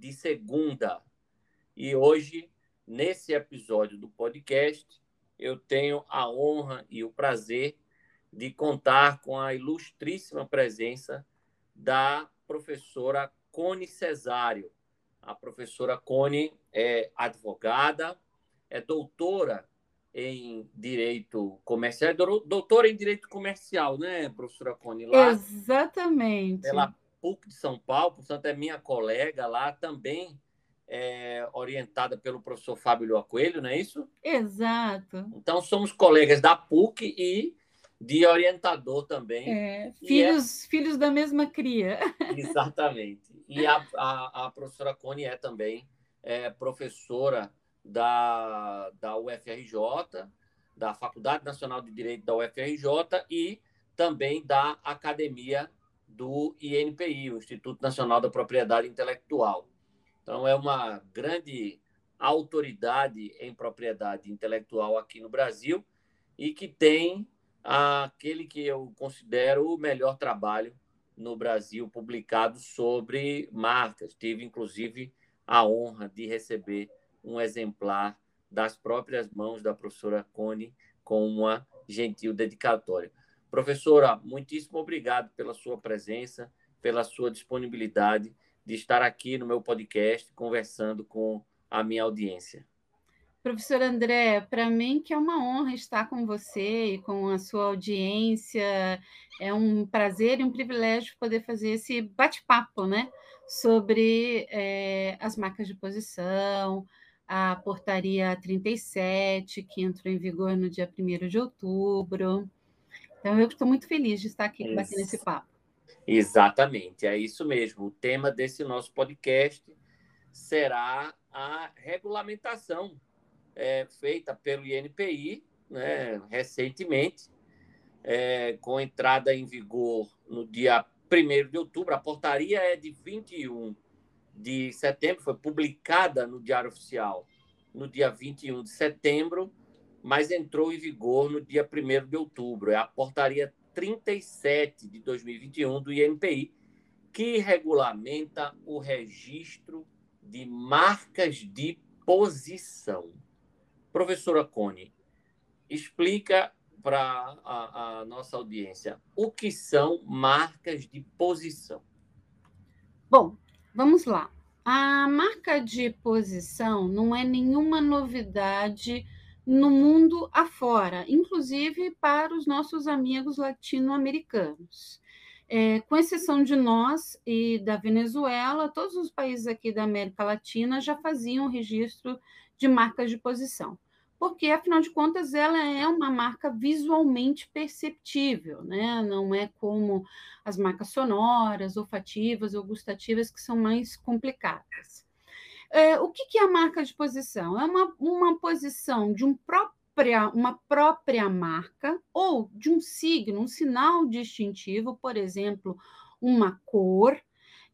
de Segunda. E hoje, nesse episódio do podcast, eu tenho a honra e o prazer de contar com a ilustríssima presença da professora Cone Cesário. A professora Cone é advogada, é doutora em direito comercial, doutora em direito comercial, né, professora Cone? Lá, Exatamente. Pela PUC de São Paulo, portanto, é minha colega lá também, é, orientada pelo professor Fábio Lua Coelho, não é isso? Exato. Então, somos colegas da PUC e de orientador também. É, filhos, é... filhos da mesma cria. Exatamente. E a, a, a professora Cone é também é, professora da, da UFRJ, da Faculdade Nacional de Direito da UFRJ e também da Academia do INPI, o Instituto Nacional da Propriedade Intelectual. Então, é uma grande autoridade em propriedade intelectual aqui no Brasil e que tem aquele que eu considero o melhor trabalho no Brasil publicado sobre marcas. Tive, inclusive, a honra de receber um exemplar das próprias mãos da professora Cone com uma gentil dedicatória. Professora, muitíssimo obrigado pela sua presença, pela sua disponibilidade de estar aqui no meu podcast conversando com a minha audiência. Professor André, para mim que é uma honra estar com você e com a sua audiência. É um prazer e um privilégio poder fazer esse bate-papo, né? Sobre é, as marcas de posição, a portaria 37, que entrou em vigor no dia 1 de outubro. Então, eu estou muito feliz de estar aqui isso. batendo esse papo. Exatamente, é isso mesmo. O tema desse nosso podcast será a regulamentação é, feita pelo INPI né, recentemente, é, com entrada em vigor no dia 1 de outubro. A portaria é de 21 de setembro, foi publicada no Diário Oficial no dia 21 de setembro, mas entrou em vigor no dia 1 de outubro. É a portaria 37 de 2021 do INPI, que regulamenta o registro de marcas de posição. Professora Cone, explica para a, a nossa audiência o que são marcas de posição. Bom, Vamos lá. A marca de posição não é nenhuma novidade no mundo afora, inclusive para os nossos amigos latino-americanos. É, com exceção de nós e da Venezuela, todos os países aqui da América Latina já faziam registro de marcas de posição porque, afinal de contas, ela é uma marca visualmente perceptível, né? não é como as marcas sonoras, olfativas ou gustativas, que são mais complicadas. É, o que, que é a marca de posição? É uma, uma posição de um própria, uma própria marca ou de um signo, um sinal distintivo, por exemplo, uma cor,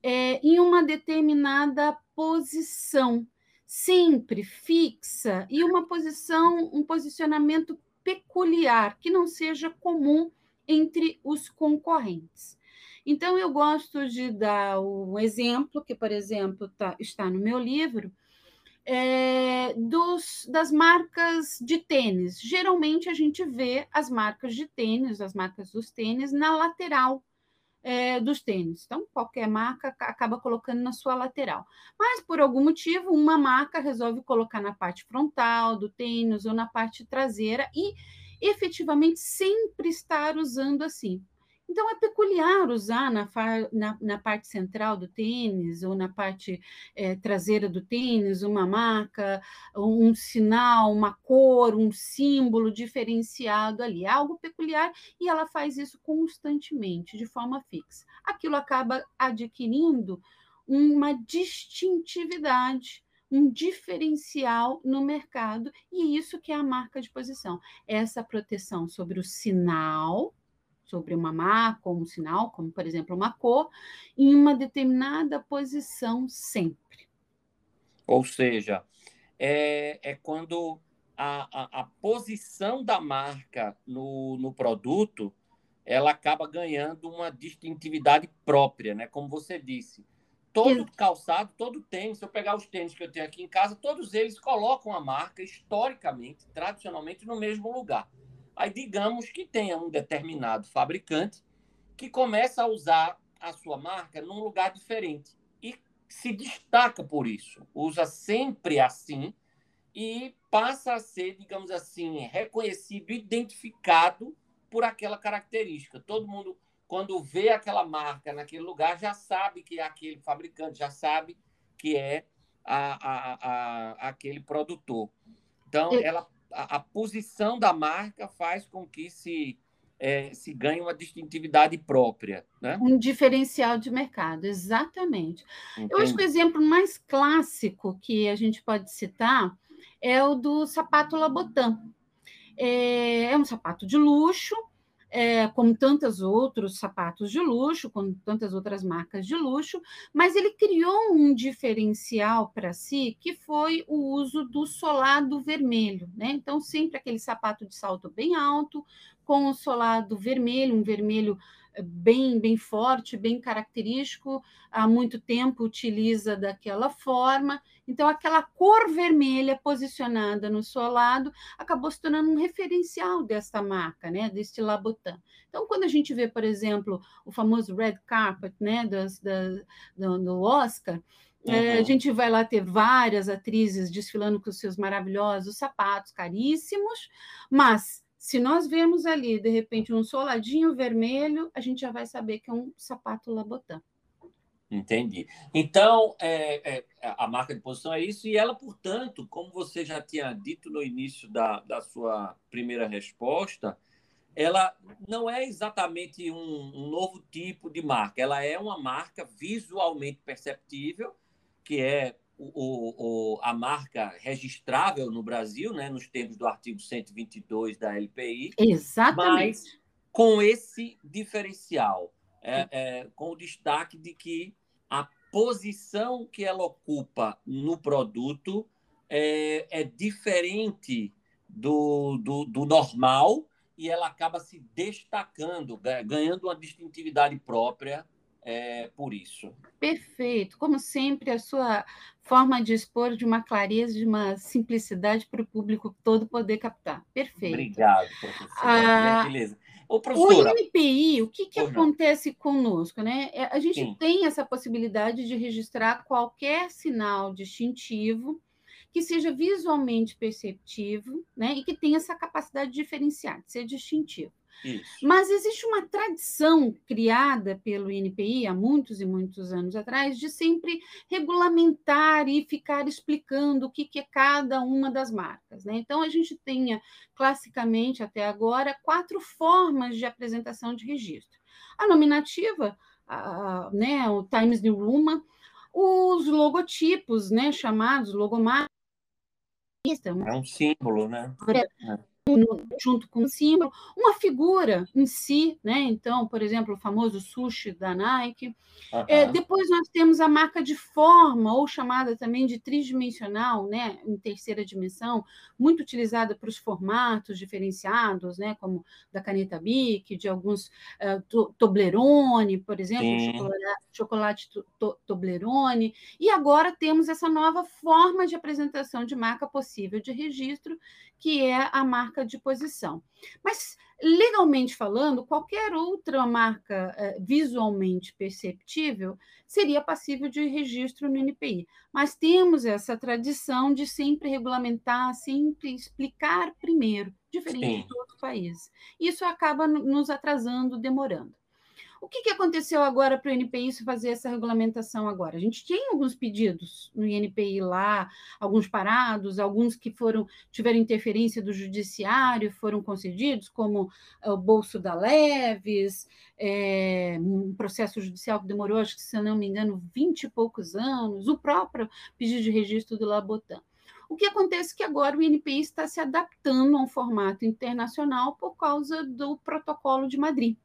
é, em uma determinada posição sempre fixa e uma posição, um posicionamento peculiar, que não seja comum entre os concorrentes. Então, eu gosto de dar um exemplo, que, por exemplo, tá, está no meu livro, é, dos, das marcas de tênis. Geralmente, a gente vê as marcas de tênis, as marcas dos tênis, na lateral é, dos tênis. Então, qualquer marca acaba colocando na sua lateral. Mas, por algum motivo, uma marca resolve colocar na parte frontal do tênis ou na parte traseira e efetivamente sempre estar usando assim. Então, é peculiar usar na, na, na, parte central do tênis ou na parte é, traseira do tênis uma marca, um sinal, uma cor, um símbolo diferenciado ali. É algo peculiar e ela faz isso constantemente, de forma fixa. Aquilo acaba adquirindo uma distintividade, um diferencial no mercado, e isso que é a marca de posição. Essa proteção sobre o sinal, sobre uma marca ou um sinal, como por exemplo uma cor, em uma determinada posição sempre. Ou seja, é, é quando a, a, a, posição da marca no, no produto ela acaba ganhando uma distintividade própria, né? Como você disse. Todo calçado, todo tênis, se eu pegar os tênis que eu tenho aqui em casa, todos eles colocam a marca historicamente, tradicionalmente, no mesmo lugar. Aí digamos que tenha um determinado fabricante que começa a usar a sua marca num lugar diferente e se destaca por isso. Usa sempre assim e passa a ser, digamos assim, reconhecido, identificado por aquela característica. Todo mundo, quando vê aquela marca naquele lugar, já sabe que é aquele fabricante, já sabe que é a, a, a, aquele produtor. Então, ela a, a posição da marca faz com que se, é, se ganhe uma distintividade própria. Né? Um diferencial de mercado, exatamente. Entendi. Eu acho que o exemplo mais clássico que a gente pode citar é o do sapato Labotan. É, é um sapato de luxo, é, como tantos outros sapatos de luxo, como tantas outras marcas de luxo, mas ele criou um diferencial para si, que foi o uso do solado vermelho. Né? Então, sempre aquele sapato de salto bem alto, com o solado vermelho, um vermelho bem, bem forte, bem característico, há muito tempo utiliza daquela forma. Então, aquela cor vermelha posicionada no solado acabou se tornando um referencial desta marca, né, deste Labotan. Então, quando a gente vê, por exemplo, o famoso red carpet, né, das, da, do, do Oscar, Uhum. É, a gente vai lá ter várias atrizes desfilando com seus maravilhosos sapatos caríssimos, mas se nós vemos ali, de repente, um soladinho vermelho, a gente já vai saber que é um sapato Labotan. Entendi. Então, é, é, a marca de posição é isso, e ela, portanto, como você já tinha dito no início da, da sua primeira resposta, ela não é exatamente um, um novo tipo de marca, ela é uma marca visualmente perceptível, que é o, o, a marca registrável no Brasil, né, nos termos do artigo 122 da LPI. Exatamente. Mas com esse diferencial, é, é, com o destaque de que a posição que ela ocupa no produto é, é diferente do, do, do normal e ela acaba se destacando, ganhando uma distintividade própria é, por isso. Perfeito. Como sempre, a sua forma de expor de uma clareza, de uma simplicidade para o público todo poder captar. Perfeito. Obrigado, professora. Ah, Beleza. Ô, professora, o INPI, o que, que acontece conosco? Né? É, a gente Sim. tem essa possibilidade de registrar qualquer sinal distintivo que seja visualmente perceptível né? e que tenha essa capacidade de diferenciar, de ser distintivo. Isso. Mas existe uma tradição criada pelo INPI há muitos e muitos anos atrás de sempre regulamentar e ficar explicando o que, é cada uma das marcas. Né? Então, a gente tem, classicamente até agora, quatro formas de apresentação de registro. A nominativa, a, né, o Times New Roman, os logotipos, né, chamados logomarcas. É um símbolo, né? É junto com o símbolo, uma figura em si, né? Então, por exemplo, o famoso sushi da Nike. Uhum. É, depois nós temos a marca de forma, ou chamada também de tridimensional, né? Em terceira dimensão, muito utilizada para os formatos diferenciados, né? Como da caneta Bic, de alguns uh, Toblerone, por exemplo, chocolate, chocolate to, to, Toblerone. E agora temos essa nova forma de apresentação de marca possível de registro, que é a marca de posição. Mas, legalmente falando, qualquer outra marca eh, visualmente perceptível seria passível de registro no NPI. Mas temos essa tradição de sempre regulamentar, sempre explicar primeiro, diferente Sim. de outros países. Isso acaba nos atrasando, demorando. O que, que aconteceu agora para o INPI fazer essa regulamentação agora? A gente tinha alguns pedidos no INPI lá, alguns parados, alguns que foram tiveram interferência do judiciário, foram concedidos, como eh, o bolso da Leves, é, um processo judicial que demorou, acho que, se eu não me engano, 20 e poucos anos, o próprio pedido de registro do Labotan. O que acontece é que agora o INPI está se adaptando a um formato internacional por causa do Protocolo de Madrid.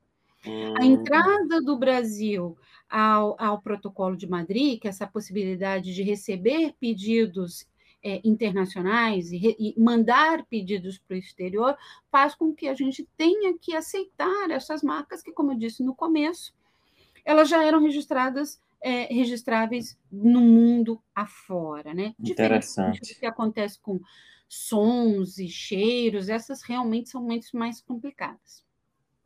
Hum. A entrada do Brasil ao, ao Protocolo de Madrid, que é essa possibilidade de receber pedidos é, internacionais e, re, e, mandar pedidos para o exterior, faz com que a gente tenha que aceitar essas marcas que, como eu disse no começo, elas já eram registradas é, registráveis no mundo afora, né? Interessante. Do que acontece com sons e cheiros, essas realmente são muito mais complicadas.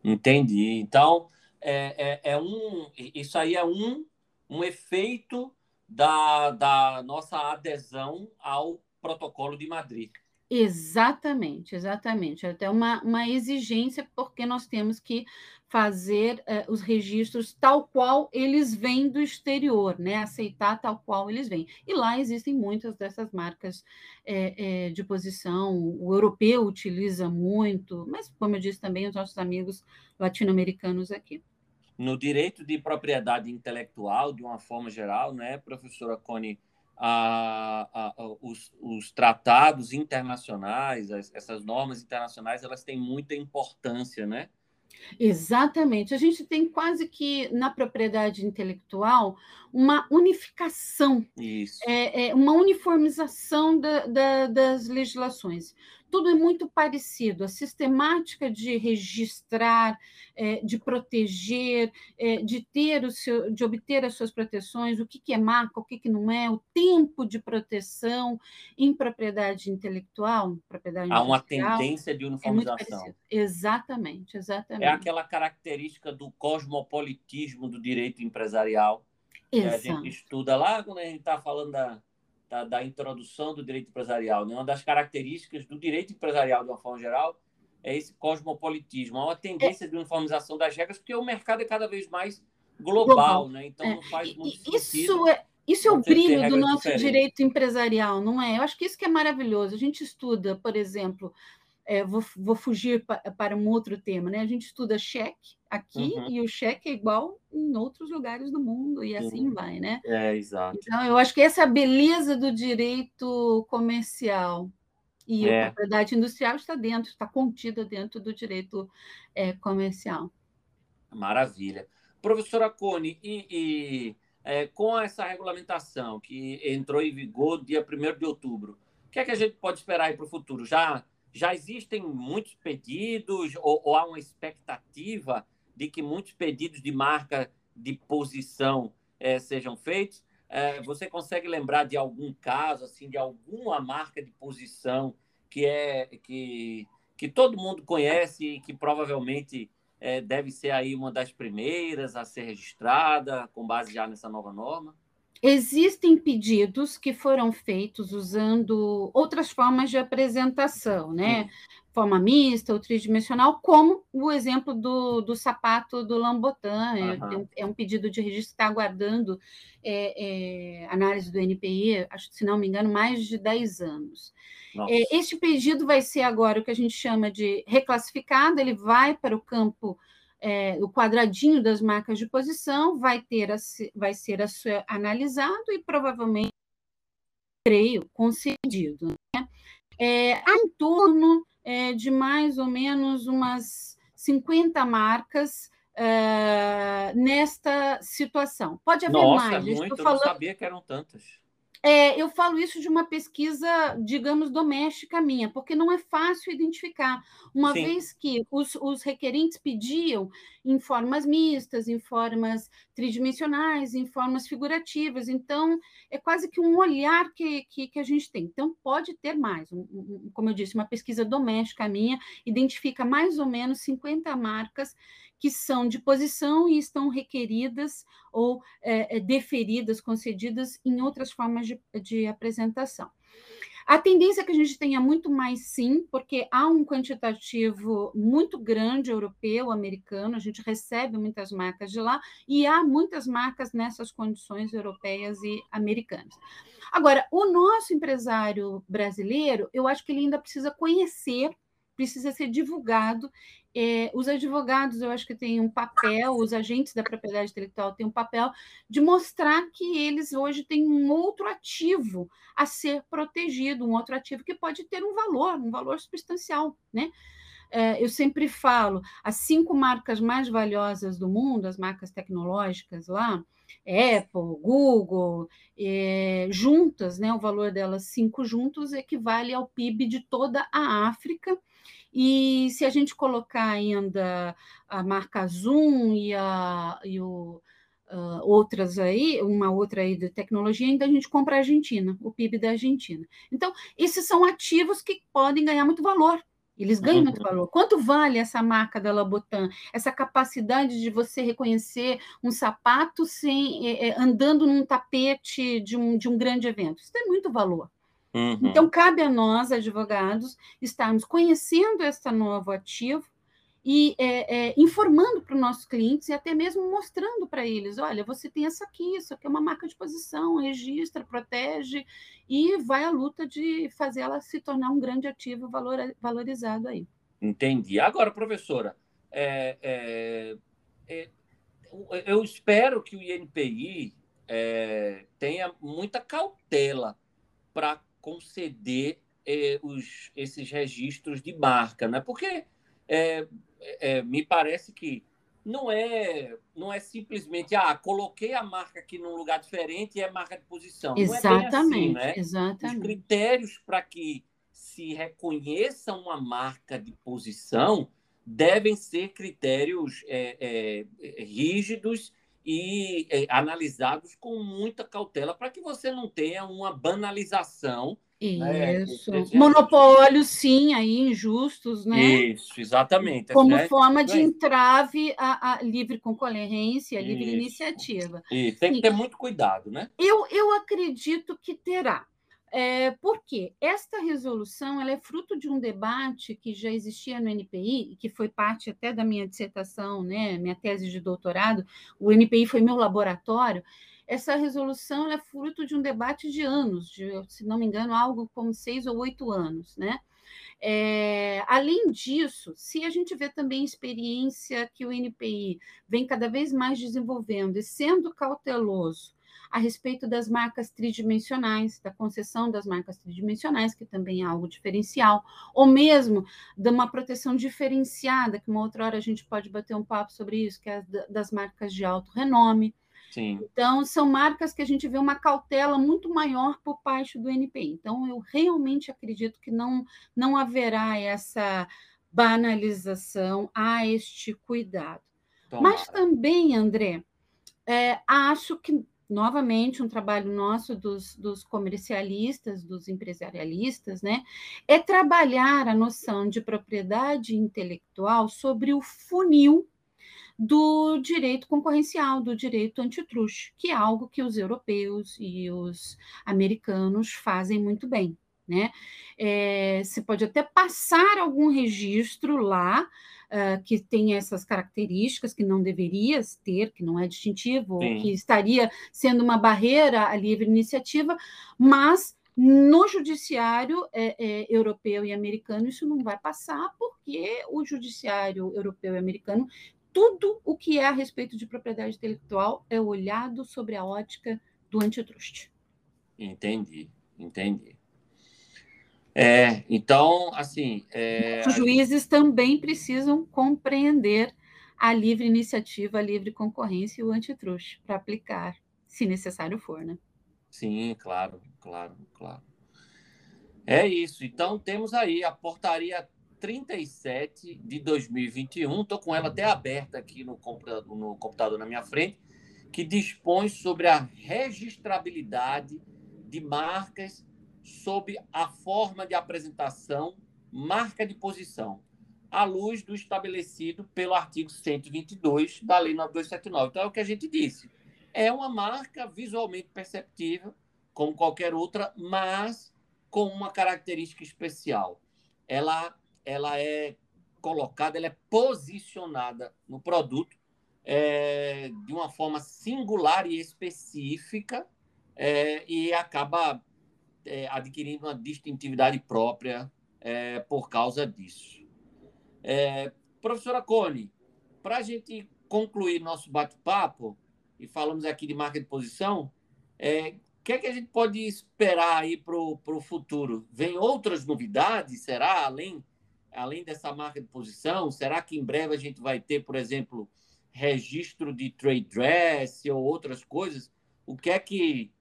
Entendi. Então, é, é, é um, isso aí é um, um efeito da, da nossa adesão ao protocolo de Madrid. Exatamente, exatamente. É até uma, uma exigência, porque nós temos que fazer uh, os registros tal qual eles vêm do exterior, né? Aceitar tal qual eles vêm. E lá existem muitas dessas marcas é, é, de posição. O europeu utiliza muito, mas, como eu disse também, os nossos amigos latino-americanos aqui. No direito de propriedade intelectual, de uma forma geral, né, professora Cone? os, os, tratados internacionais, as, essas normas internacionais, elas têm muita importância, né? Exatamente. A gente tem quase que na propriedade intelectual uma unificação, Isso. É, é uma uniformização da, da, das legislações tudo é muito parecido. A sistemática de registrar, é, de proteger, é, de ter o seu, de obter as suas proteções, o que, que é marca, o que, que não é, o tempo de proteção em propriedade intelectual, propriedade Há uma tendência de é uniformização. Exatamente, exatamente. É aquela característica do cosmopolitismo do direito empresarial. Exato. A gente estuda lá quando a gente está falando da da, da introdução do direito empresarial. Né? Uma das características do direito empresarial, de uma forma geral, é esse cosmopolitismo. Há uma tendência é. de uniformização das regras, porque o mercado é cada vez mais global, global. né? então é. não faz muito isso sentido. É... Isso é o brilho do nosso diferentes. direito empresarial, não é? Eu acho que isso que é maravilhoso. A gente estuda, por exemplo, é, vou, vou, fugir pa, para um outro tema, né? A gente estuda cheque aqui uhum. e o cheque é igual em outros lugares do mundo e assim uhum. vai, né? É, exato. Então, eu acho que essa é a beleza do direito comercial. E é. a propriedade industrial está dentro, está contida dentro do direito é, comercial. Maravilha. Professora Cone, e, e é, com essa regulamentação que entrou em vigor dia 1 de outubro, o que é que a gente pode esperar aí para o futuro? Já já existem muitos pedidos ou, ou, há uma expectativa de que muitos pedidos de marca de posição é, sejam feitos? É, você consegue lembrar de algum caso, assim, de alguma marca de posição que é que, que todo mundo conhece e que provavelmente é, deve ser aí uma das primeiras a ser registrada com base já nessa nova norma? Existem pedidos que foram feitos usando outras formas de apresentação, né? Forma mista ou tridimensional, como o exemplo do, do sapato do Lambotan. Uhum. É, é, um pedido de registro que está aguardando é, é, análise do NPI, acho que, se não me engano, mais de 10 anos. É, este pedido vai ser agora o que a gente chama de reclassificado, ele vai para o campo é, o quadradinho das marcas de posição vai ter a, vai ser a sua, analisado e provavelmente, creio, concedido. Né? É, há em torno é, de mais ou menos umas 50 marcas é, nesta situação. Pode haver Nossa, mais. Muito, falando... Eu não sabia que eram tantas. É, eu falo isso de uma pesquisa, digamos, doméstica minha, porque não é fácil identificar, uma Sim. vez que os, os, requerentes pediam em formas mistas, em formas tridimensionais, em formas figurativas, então é quase que um olhar que, que, que a gente tem. Então, pode ter mais, um, um, como eu disse, uma pesquisa doméstica minha identifica mais ou menos 50 marcas que são de posição e estão requeridas ou é, é, deferidas, concedidas em outras formas de, de apresentação. A tendência é que a gente tenha muito mais sim, porque há um quantitativo muito grande europeu, americano, a gente recebe muitas marcas de lá e há muitas marcas nessas condições europeias e americanas. Agora, o nosso empresário brasileiro, eu acho que ele ainda precisa conhecer, precisa ser divulgado é, os advogados, eu acho que têm um papel, os agentes da propriedade intelectual têm um papel de mostrar que eles hoje têm um outro ativo a ser protegido, um outro ativo que pode ter um valor, um valor substancial, né? É, eu sempre falo, as cinco marcas mais valiosas do mundo, as marcas tecnológicas lá, Apple, Google, é, juntas, né, o valor delas cinco juntos equivale ao PIB de toda a África, e se a gente colocar ainda a marca Zoom e, a, e o, uh, outras aí, uma outra aí de tecnologia, ainda a gente compra a Argentina, o PIB da Argentina. Então, esses são ativos que podem ganhar muito valor. Eles ganham muito uhum. valor. Quanto vale essa marca da Labotan? Essa capacidade de você reconhecer um sapato sem é, é, andando num tapete de um, de um grande evento? Isso tem muito valor. Uhum. Então, cabe a nós, advogados, estarmos conhecendo este novo ativo e é, é, informando para os nossos clientes e até mesmo mostrando para eles: olha, você tem essa aqui, isso aqui é uma marca de posição, registra, protege e vai à luta de fazer ela se tornar um grande ativo valor, valorizado aí. Entendi. Agora, professora, é, é, é eu espero que o INPI é, tenha muita cautela para conceder eh, os, esses registros de marca, né? Porque é, é, me parece que não é não é simplesmente ah coloquei a marca aqui num lugar diferente e é marca de posição exatamente não é assim, né? exatamente os critérios para que se reconheça uma marca de posição devem ser critérios é, é, rígidos e é, analisados com muita cautela para que você não tenha uma banalização. Né, Isso. Né, Monopólios, sim, aí injustos, né? Isso, exatamente. Como né? forma de entrave à, à livre concorrência, à livre Isso. iniciativa. E tem que ter muito cuidado, né? Eu, eu acredito que terá. É, por quê? Esta resolução ela é fruto de um debate que já existia no NPI, e que foi parte até da minha dissertação, né, minha tese de doutorado. O NPI foi meu laboratório. Essa resolução é fruto de um debate de anos, de, se não me engano, algo como seis ou oito anos, né? É, além disso, se a gente vê também a experiência que o NPI vem cada vez mais desenvolvendo e sendo cauteloso a respeito das marcas tridimensionais, da concessão das marcas tridimensionais, que também é algo diferencial, ou mesmo de uma proteção diferenciada, que uma outra hora a gente pode bater um papo sobre isso, que é das marcas de alto renome. Sim. Então, são marcas que a gente vê uma cautela muito maior por parte do NPI. Então, eu realmente acredito que não, não haverá essa banalização a este cuidado. Tomara. Mas também, André, é, acho que novamente, um trabalho nosso dos, dos, comercialistas, dos empresarialistas, né, é trabalhar a noção de propriedade intelectual sobre o funil do direito concorrencial, do direito antitruste, que é algo que os europeus e os americanos fazem muito bem. Né? É, você pode até passar algum registro lá, uh, que tem essas características que não deveria ter, que não é distintivo, Sim. que estaria sendo uma barreira à livre iniciativa, mas no judiciário é, é, europeu e americano isso não vai passar, porque o judiciário europeu e americano, tudo o que é a respeito de propriedade intelectual é olhado sobre a ótica do antitruste. Entendi, entendi. É, então, assim. É, Os juízes também precisam compreender a livre iniciativa, a livre concorrência e o antitruste para aplicar, se necessário for, né? Sim, claro, claro, claro. É isso. Então, temos aí a portaria 37 de 2021. Estou com ela até aberta aqui no computador, no computador na minha frente, que dispõe sobre a registrabilidade de marcas sob a forma de apresentação marca de posição, à luz do estabelecido pelo artigo 122 da Lei 9279. Então, é o que a gente disse. É uma marca visualmente perceptível, como qualquer outra, mas com uma característica especial. Ela, ela é colocada, ela é posicionada no produto é, de uma forma singular e específica é, e acaba é, adquirindo uma distintividade própria é, por causa disso. É, professora Cone, para a gente concluir nosso bate-papo, e falamos aqui de marca de posição, é, o que é que a gente pode esperar aí para o futuro? Vem outras novidades, será, além além dessa marca de posição? Será que em breve a gente vai ter, por exemplo, registro de trade dress ou outras coisas? O que é que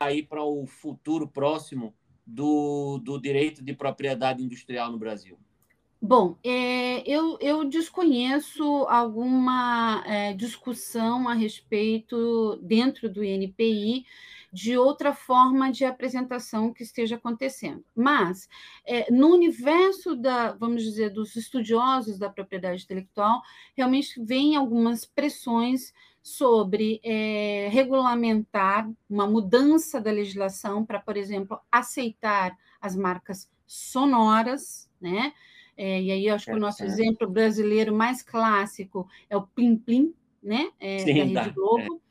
aí para o futuro próximo do, do direito de propriedade industrial no Brasil? Bom, é, eu, eu desconheço alguma é, discussão a respeito dentro do INPI de outra forma de apresentação que esteja acontecendo. Mas, é, no universo da, vamos dizer, dos estudiosos da propriedade intelectual, realmente vem algumas pressões sobre é, regulamentar uma mudança da legislação para, por exemplo, aceitar as marcas sonoras, né? É, e aí eu acho que o nosso exemplo brasileiro mais clássico é o Plim Plim, né? É, Sim, da Rede. Globo.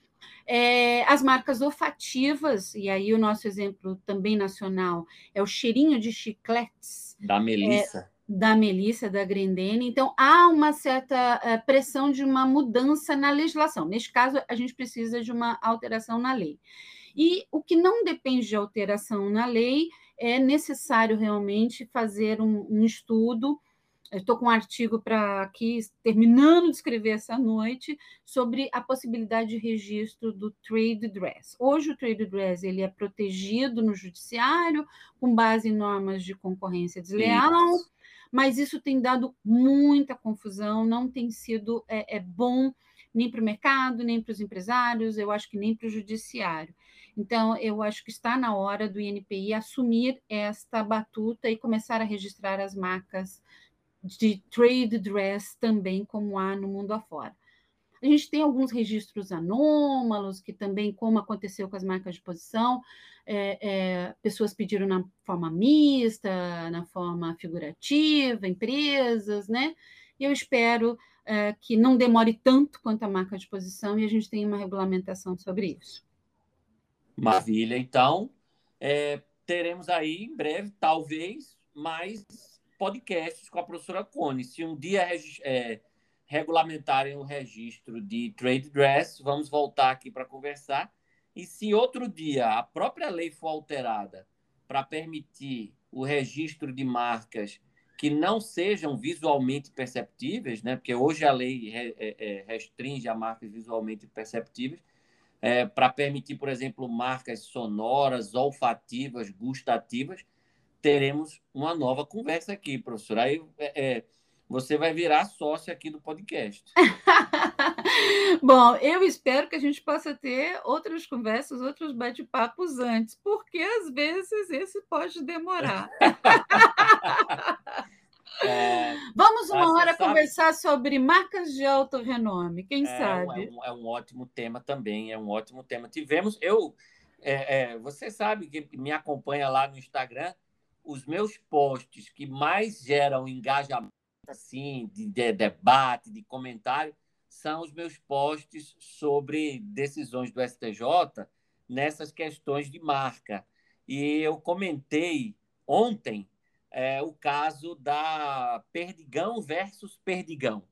É, as marcas olfativas, e aí o nosso exemplo também nacional é o cheirinho de chicletes. Da Melissa. É, da Melissa, da Grendene. Então, há uma certa é, pressão de uma mudança na legislação. Neste caso, a gente precisa de uma alteração na lei. E o que não depende de alteração na lei é necessário realmente fazer um, um estudo estou com um artigo para aqui, terminando de escrever essa noite, sobre a possibilidade de registro do trade dress. Hoje o trade dress ele é protegido no judiciário com base em normas de concorrência desleal, isso. Mas isso tem dado muita confusão, não tem sido é, é bom nem para o mercado, nem para os empresários, eu acho que nem para o judiciário. Então, eu acho que está na hora do INPI assumir esta batuta e começar a registrar as marcas de trade dress também, como há no mundo afora. A gente tem alguns registros anômalos, que também, como aconteceu com as marcas de posição, é, é, pessoas pediram na forma mista, na forma figurativa, empresas, né? E eu espero é, que não demore tanto quanto a marca de posição e a gente tenha uma regulamentação sobre isso. Maravilha. Então, é, teremos aí em breve, talvez, mais podcasts com a professora Cone. Se um dia é, regulamentarem o registro de trade dress, vamos voltar aqui para conversar. E se outro dia a própria lei for alterada para permitir o registro de marcas que não sejam visualmente perceptíveis, né? porque hoje a lei é, é, restringe a marcas visualmente perceptíveis, é, para permitir, por exemplo, marcas sonoras, olfativas, gustativas, teremos uma nova conversa aqui, professor. Aí é, é você vai virar sócia aqui do podcast. Bom, eu espero que a gente possa ter outras conversas, outros bate-papos antes, porque às vezes esse pode demorar. É, Vamos uma hora sabe... conversar sobre marcas de alto renome, quem é, sabe? É um, é um, ótimo tema também, é um ótimo tema. Tivemos, eu, é, é, você sabe que me acompanha lá no Instagram, os meus posts que mais geram engajamento, assim, de, de debate, de comentário, são os meus posts sobre decisões do STJ nessas questões de marca. E eu comentei ontem é, o caso da Perdigão versus Perdigão.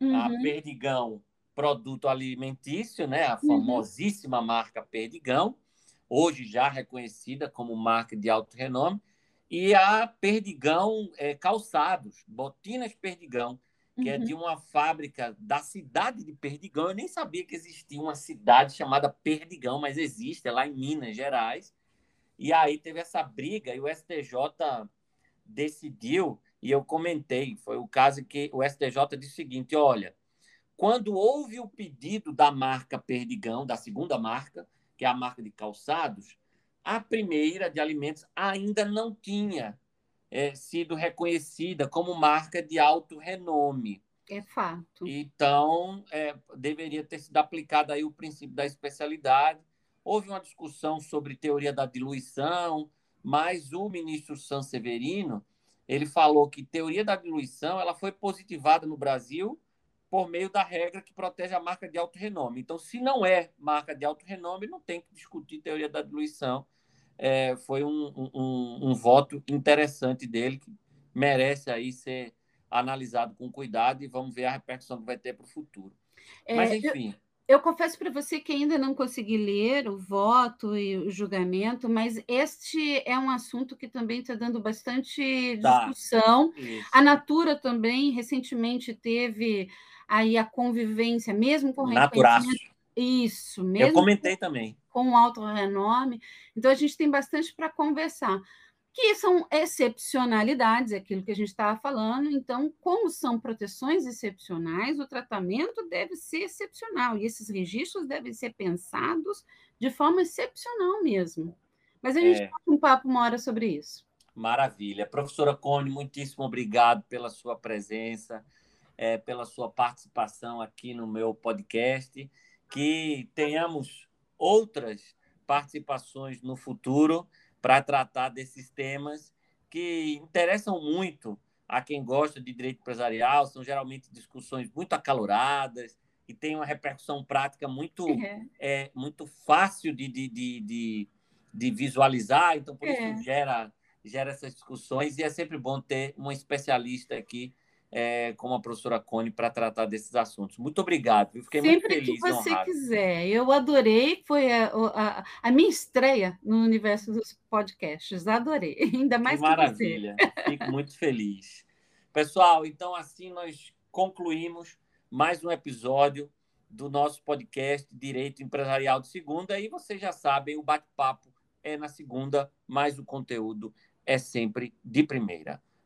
Uhum. A Perdigão, produto alimentício, né? a uhum. famosíssima uhum. marca Perdigão, hoje já reconhecida como marca de alto renome, e a Perdigão é, Calçados, Botinas Perdigão, que uhum. é de uma fábrica da cidade de Perdigão. Eu nem sabia que existia uma cidade chamada Perdigão, mas existe, é lá em Minas Gerais. E aí teve essa briga e o STJ decidiu, e eu comentei, foi o caso que o STJ disse o seguinte: olha, quando houve o pedido da marca Perdigão, da segunda marca, que é a marca de calçados, a primeira de alimentos ainda não tinha é, sido reconhecida como marca de alto renome. É fato. Então, é, deveria ter sido aplicado aí o princípio da especialidade. Houve uma discussão sobre teoria da diluição, mas o ministro Sanseverino ele falou que teoria da diluição ela foi positivada no Brasil por meio da regra que protege a marca de alto renome. Então, se não é marca de alto renome, não tem que discutir teoria da diluição. É, foi um, um, um, voto interessante dele, que merece aí ser analisado com cuidado e vamos ver a repercussão que vai ter para o futuro. É, Mas, enfim. Eu, eu confesso para você que ainda não consegui ler o voto e o julgamento, mas este é um assunto que também está dando bastante tá. discussão. Isso. A Natura também recentemente teve aí a convivência, mesmo com Naturaço. Isso, mesmo. Eu comentei também. Com alto renome. Então, a gente tem bastante para conversar. Que são excepcionalidades, é aquilo que a gente estava falando. Então, como são proteções excepcionais, o tratamento deve ser excepcional. E esses registros devem ser pensados de forma excepcional mesmo. Mas a gente é. um papo uma hora sobre isso. Maravilha. Professora Cone, muitíssimo obrigado pela sua presença é, pela sua participação aqui no meu podcast. Que tenhamos outras participações no futuro para tratar desses temas que interessam muito a quem gosta de direito empresarial. São geralmente discussões muito acaloradas e tem uma repercussão prática muito, uhum. é, muito fácil de, de, de, de, de visualizar. Então, por isso é. gera, gera essas discussões e é sempre bom ter um especialista aqui é, como a professora Cone para tratar desses assuntos. Muito obrigado, eu fiquei Sempre muito feliz. Sempre que você honrado. quiser. Eu adorei, foi a, a, a, minha estreia no universo dos podcasts. Adorei, ainda mais que, que maravilha. Você. Fico muito feliz. Pessoal, então assim nós concluímos mais um episódio do nosso podcast Direito Empresarial de Segunda. E vocês já sabem, o bate-papo é na segunda, mas o conteúdo é sempre de primeira.